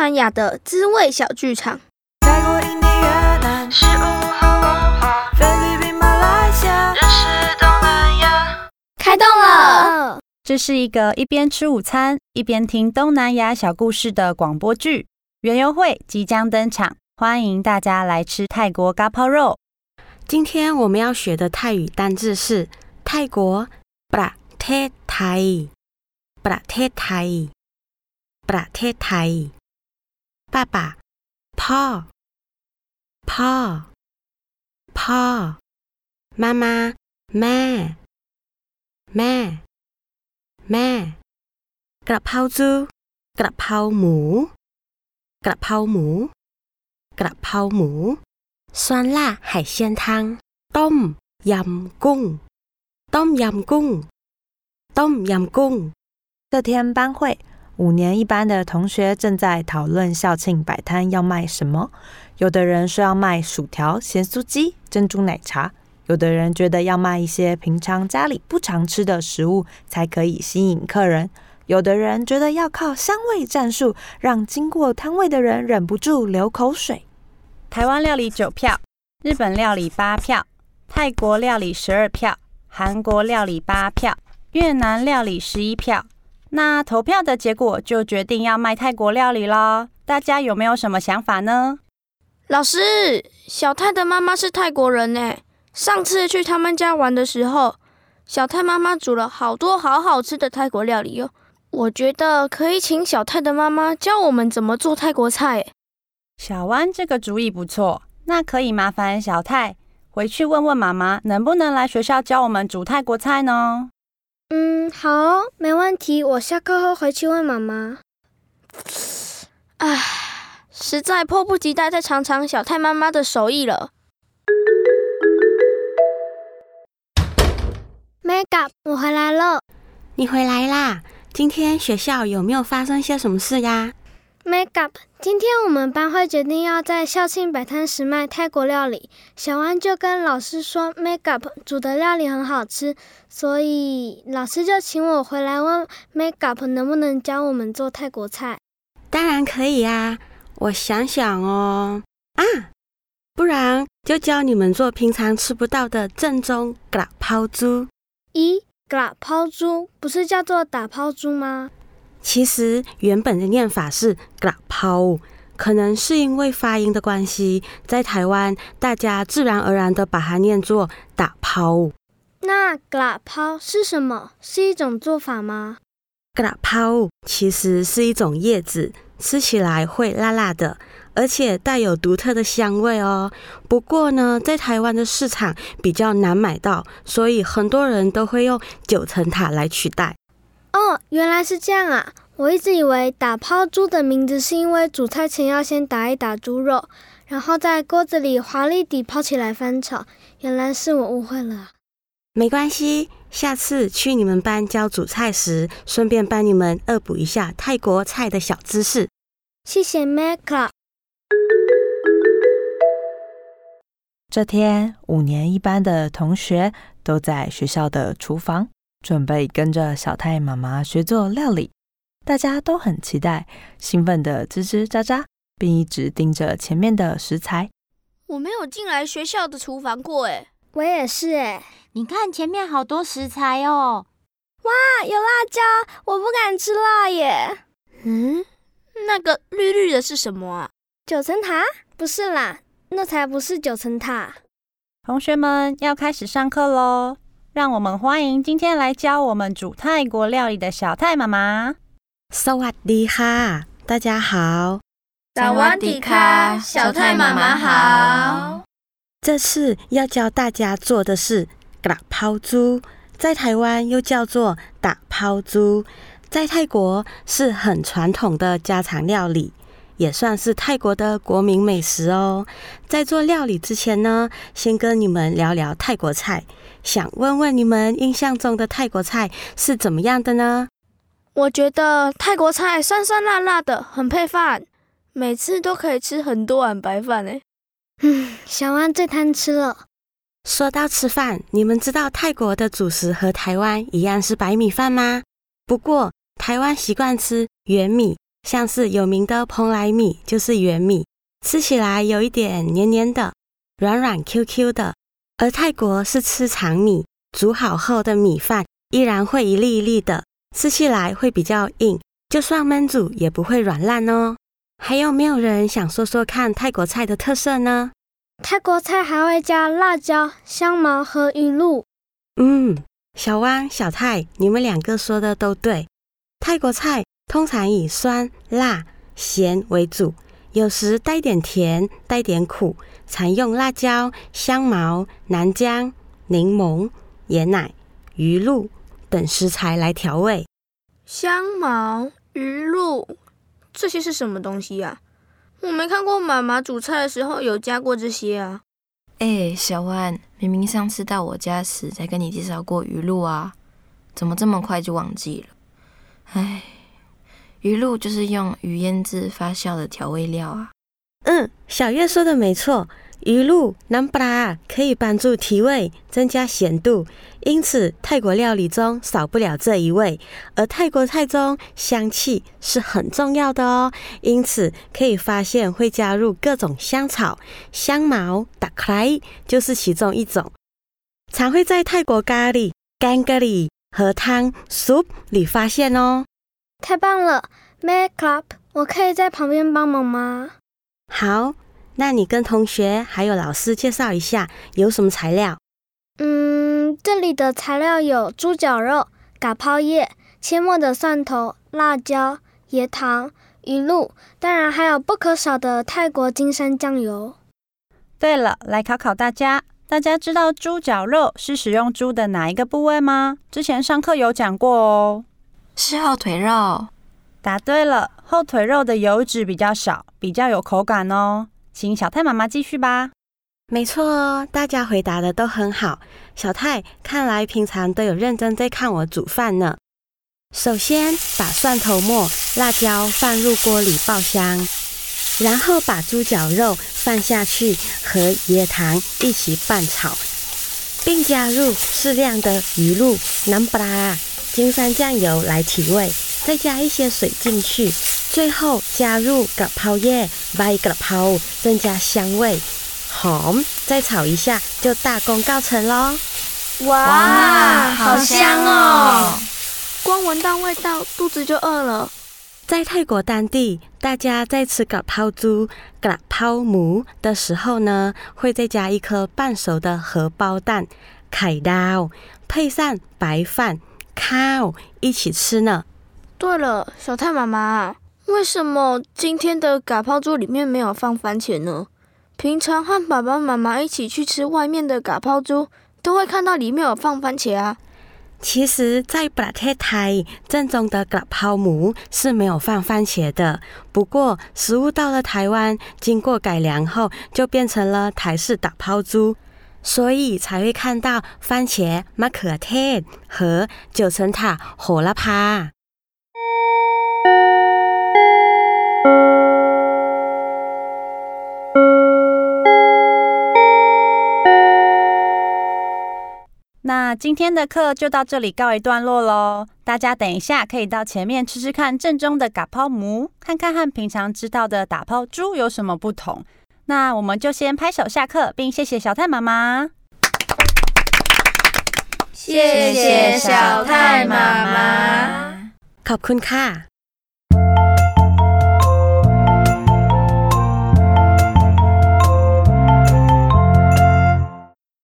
南亚的滋味小剧场。泰国、印尼、越南食物和文化，菲律宾、马来西亚认识东南亚。开动了！这是一个一边吃午餐一边听东南亚小故事的广播剧。园游会即将登场，欢迎大家来吃泰国嘎泡肉。今天我们要学的泰语单字是泰国 （pra te thai），pra te thai，pra te thai。爸爸，พ่อ，พ่อ，พ่อ。妈妈，แม่，แม่，แม่。กระเพราจู กระเพราหมู กระเพราหมู กระเพราหมู 酸辣海鲜汤，ต้มยำกุ้ง，ต้มยำกุ้ง，ต้มยำกุ้ง。这天班会， 五年一班的同学正在讨论校庆摆摊要卖什么。有的人说要卖薯条、咸酥鸡、珍珠奶茶；有的人觉得要卖一些平常家里不常吃的食物，才可以吸引客人；有的人觉得要靠香味战术，让经过摊位的人忍不住流口水。台湾料理九票，日本料理八票，泰国料理十二票，韩国料理八票，越南料理十一票。那投票的结果就决定要卖泰国料理咯。大家有没有什么想法呢？老师，小泰的妈妈是泰国人呢。上次去他们家玩的时候，小泰妈妈煮了好多好好吃的泰国料理哦。我觉得可以请小泰的妈妈教我们怎么做泰国菜。小湾这个主意不错，那可以麻烦小泰回去问问妈妈，能不能来学校教我们煮泰国菜呢？嗯，好，没问题。我下课后回去问妈妈。唉，实在迫不及待再尝尝小泰妈妈的手艺了。Up，我回来了。你回来啦！今天学校有没有发生些什么事呀？Make up，今天我们班会决定要在校庆摆摊时卖泰国料理。小安就跟老师说，Make up 煮的料理很好吃，所以老师就请我回来问 Make up 能不能教我们做泰国菜。当然可以啊！我想想哦，啊，不然就教你们做平常吃不到的正宗嘎抛猪。咦，嘎抛猪不是叫做打抛猪吗？其实原本的念法是嘎抛，可能是因为发音的关系，在台湾大家自然而然的把它念作打抛。那嘎抛是什么？是一种做法吗？嘎抛其实是一种叶子，吃起来会辣辣的，而且带有独特的香味哦。不过呢，在台湾的市场比较难买到，所以很多人都会用九层塔来取代。哦，原来是这样啊！我一直以为打抛猪的名字是因为煮菜前要先打一打猪肉，然后在锅子里华丽地抛起来翻炒。原来是我误会了啊。没关系，下次去你们班教煮菜时，顺便帮你们恶补一下泰国菜的小知识。谢谢 Make up。这天，五年一班的同学都在学校的厨房，准备跟着小太妈妈学做料理。大家都很期待，兴奋的吱吱喳喳，并一直盯着前面的食材。我没有进来学校的厨房过，哎，我也是哎。你看前面好多食材哦。哇，有辣椒，我不敢吃辣耶。嗯，那个绿绿的是什么啊？九层塔？不是啦，那才不是九层塔。同学们要开始上课喽！让我们欢迎今天来教我们煮泰国料理的小泰妈妈。สวัสดีค่ะ，大家好。สวัสดีค่ะ，小泰妈妈好。这次要教大家做的是打抛猪，在台湾又叫做打抛猪，在泰国是很传统的家常料理。也算是泰国的国民美食哦。在做料理之前呢，先跟你们聊聊泰国菜，想问问你们印象中的泰国菜是怎么样的呢？我觉得泰国菜酸酸辣辣的，很配饭，每次都可以吃很多碗白饭诶。嗯，小安最贪吃了。说到吃饭，你们知道泰国的主食和台湾一样是白米饭吗？不过台湾习惯吃圆米、像是有名的蓬莱米就是圆米，吃起来有一点黏黏的，软软 Q Q 的；而泰国是吃长米，煮好后的米饭依然会一粒一粒的，吃起来会比较硬，就算焖煮也不会软烂哦。还有没有人想说说看泰国菜的特色呢？泰国菜还会加辣椒、香茅和鱼露。嗯，小汪、小泰，你们两个说的都对。泰国菜通常以酸、辣、咸为主，有时带点甜、带点苦，常用辣椒、香茅、南姜、柠檬、椰奶、鱼露等食材来调味。香茅、鱼露，这些是什么东西呀、我没看过妈妈煮菜的时候有加过这些啊。哎、小万，明明上次到我家时才跟你介绍过鱼露啊，怎么这么快就忘记了？哎，鱼露就是用鱼腌制发酵的调味料啊。嗯，小月说的没错，鱼露、南布拉可以帮助提味，增加咸度，因此泰国料理中少不了这一味。而泰国菜中香气是很重要的哦，因此可以发现会加入各种香草、香茅、打克莱就是其中一种，常会在泰国咖喱、干咖喱和汤 soup 里发现哦。太棒了 m a Club，我可以在旁边帮忙吗？好，那你跟同学还有老师介绍一下有什么材料。嗯，这里的材料有猪脚肉、嘎泡叶、切末的蒜头、辣椒、椰糖、鱼露，当然还有不可少的泰国金山酱油。对了，来考考大家，大家知道猪脚肉是使用猪的哪一个部位吗？之前上课有讲过哦。是后腿肉，答对了，后腿肉的油脂比较少，比较有口感哦。请小太妈妈继续吧。没错哦，大家回答的都很好。小泰，看来平常都有认真在看我煮饭呢。首先把蒜头末、辣椒放入锅里爆香，然后把猪脚肉放下去和椰糖一起拌炒，并加入适量的鱼露、南布拉、金山酱油来提味，再加一些水进去，最后加入蛤泡叶、白蛤泡，增加香味。好，再炒一下就大功告成喽。哇好香哦！光闻到味道，肚子就饿了。在泰国当地，大家在吃蛤泡猪、蛤泡母的时候呢，会再加一颗半熟的荷包蛋、凯刀，配上白饭、烤一起吃呢。对了，小太妈妈，为什么今天的嘎泡猪里面没有放番茄呢？平常和爸爸妈妈一起去吃外面的嘎泡猪，都会看到里面有放番茄啊。其实，在布拉特台正宗的嘎泡母是没有放番茄的。不过，食物到了台湾，经过改良后，就变成了台式打泡猪。所以才会看到番茄马可菜和九层塔火了趴。那今天的课就到这里告一段落喽大家等一下可以到前面吃吃看正宗的打抛馍看看和平常知道的打抛猪有什么不同。那我们就先拍手下课，并谢谢小太妈妈。谢谢小太妈妈。 ขอบคุณค่ะ